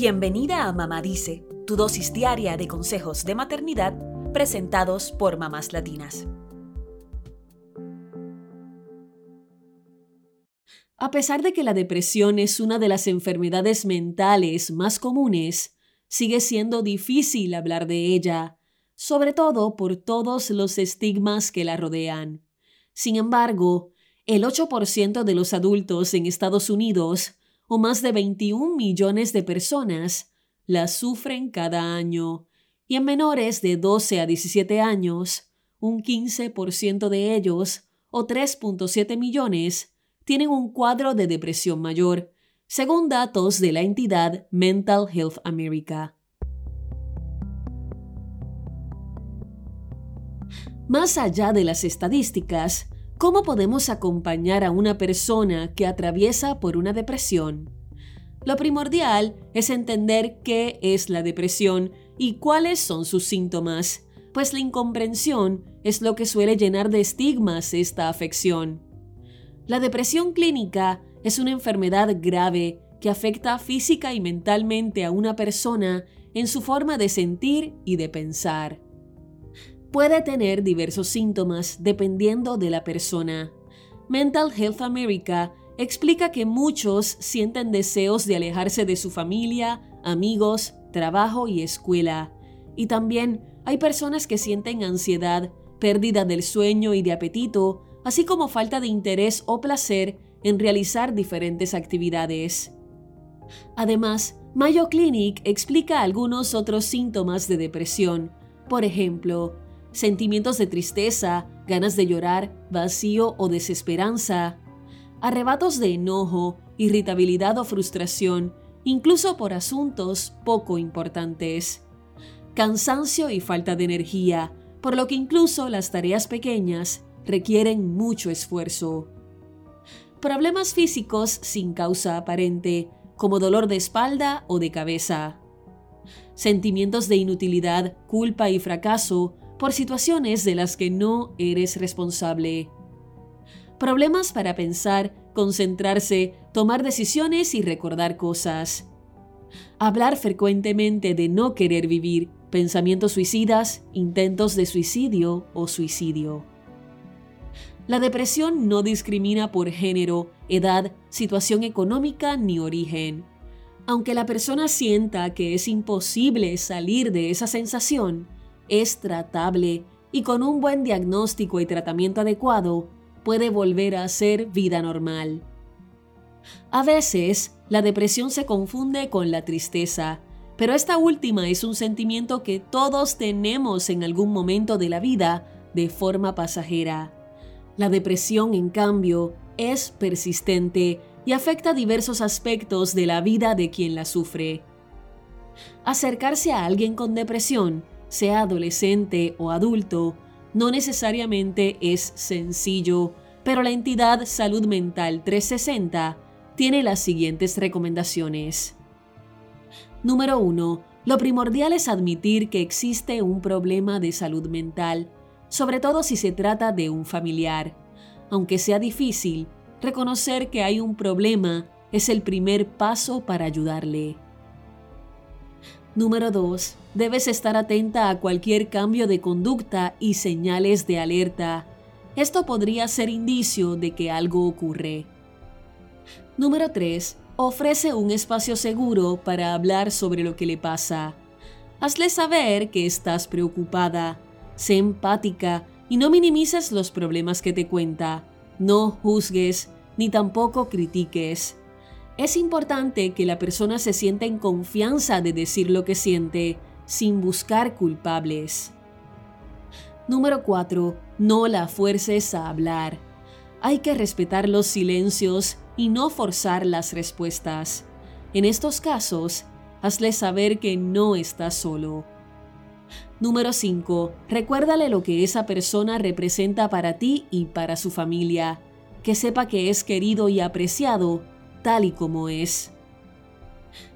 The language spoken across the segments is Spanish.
Bienvenida a Mamá Dice, tu dosis diaria de consejos de maternidad presentados por mamás latinas. A pesar de que la depresión es una de las enfermedades mentales más comunes, sigue siendo difícil hablar de ella, sobre todo por todos los estigmas que la rodean. Sin embargo, el 8% de los adultos en Estados Unidos, o más de 21 millones de personas, la sufren cada año, y en menores de 12 a 17 años, un 15% de ellos, o 3.7 millones, tienen un cuadro de depresión mayor, según datos de la entidad Mental Health America. Más allá de las estadísticas, ¿Cómo podemos acompañar a una persona que atraviesa por una depresión? Lo primordial es entender qué es la depresión y cuáles son sus síntomas, pues la incomprensión es lo que suele llenar de estigmas esta afección. La depresión clínica es una enfermedad grave que afecta física y mentalmente a una persona en su forma de sentir y de pensar puede tener diversos síntomas dependiendo de la persona. Mental Health America explica que muchos sienten deseos de alejarse de su familia, amigos, trabajo y escuela. Y también hay personas que sienten ansiedad, pérdida del sueño y de apetito, así como falta de interés o placer en realizar diferentes actividades. Además, Mayo Clinic explica algunos otros síntomas de depresión, por ejemplo, sentimientos de tristeza, ganas de llorar, vacío o desesperanza, arrebatos de enojo, irritabilidad o frustración, incluso por asuntos poco importantes, cansancio y falta de energía, por lo que incluso las tareas pequeñas requieren mucho esfuerzo. Problemas físicos sin causa aparente, como dolor de espalda o de cabeza. Sentimientos de inutilidad, culpa y fracaso, por situaciones de las que no eres responsable. Problemas para pensar, concentrarse, tomar decisiones y recordar cosas. Hablar frecuentemente de no querer vivir, pensamientos suicidas, intentos de suicidio o suicidio. La depresión no discrimina por género, edad, situación económica ni origen. Aunque la persona sienta que es imposible salir de esa sensación, es tratable y con un buen diagnóstico y tratamiento adecuado puede volver a ser vida normal. A veces, la depresión se confunde con la tristeza, pero esta última es un sentimiento que todos tenemos en algún momento de la vida de forma pasajera. La depresión, en cambio, es persistente y afecta diversos aspectos de la vida de quien la sufre. Acercarse a alguien con depresión sea adolescente o adulto, no necesariamente es sencillo, pero la entidad Salud Mental 360 tiene las siguientes recomendaciones. Número 1. Lo primordial es admitir que existe un problema de salud mental, sobre todo si se trata de un familiar. Aunque sea difícil, reconocer que hay un problema es el primer paso para ayudarle. Número 2. Debes estar atenta a cualquier cambio de conducta y señales de alerta. Esto podría ser indicio de que algo ocurre. Número 3. Ofrece un espacio seguro para hablar sobre lo que le pasa. Hazle saber que estás preocupada. Sé empática y no minimices los problemas que te cuenta. No juzgues ni tampoco critiques. Es importante que la persona se sienta en confianza de decir lo que siente sin buscar culpables. Número 4. No la fuerces a hablar. Hay que respetar los silencios y no forzar las respuestas. En estos casos, hazle saber que no está solo. Número 5. Recuérdale lo que esa persona representa para ti y para su familia. Que sepa que es querido y apreciado tal y como es.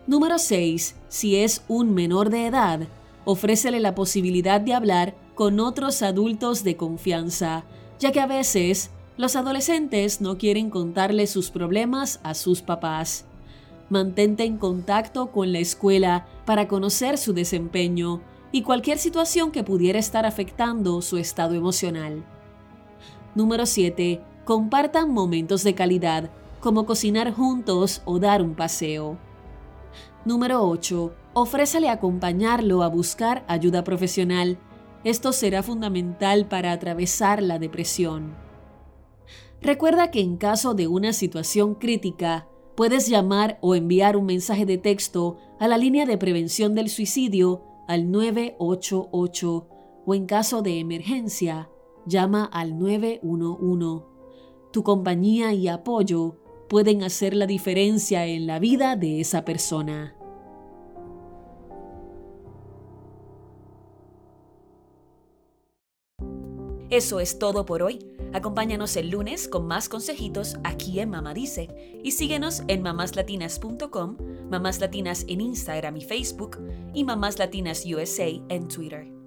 Número 6. Si es un menor de edad, ofrécele la posibilidad de hablar con otros adultos de confianza, ya que a veces los adolescentes no quieren contarle sus problemas a sus papás. Mantente en contacto con la escuela para conocer su desempeño y cualquier situación que pudiera estar afectando su estado emocional. Número 7. Compartan momentos de calidad, como cocinar juntos o dar un paseo. Número 8. Ofrézale acompañarlo a buscar ayuda profesional. Esto será fundamental para atravesar la depresión. Recuerda que en caso de una situación crítica, Puedes llamar o enviar un mensaje de texto a la línea de prevención del suicidio al 988 o en caso de emergencia, llama al 911. Tu compañía y apoyo pueden hacer la diferencia en la vida de esa persona. Eso es todo por hoy. Acompáñanos el lunes con más consejitos aquí en Mamá Dice y síguenos en mamáslatinas.com, Mamás Latinas en Instagram y Facebook y Mamás Latinas USA en Twitter.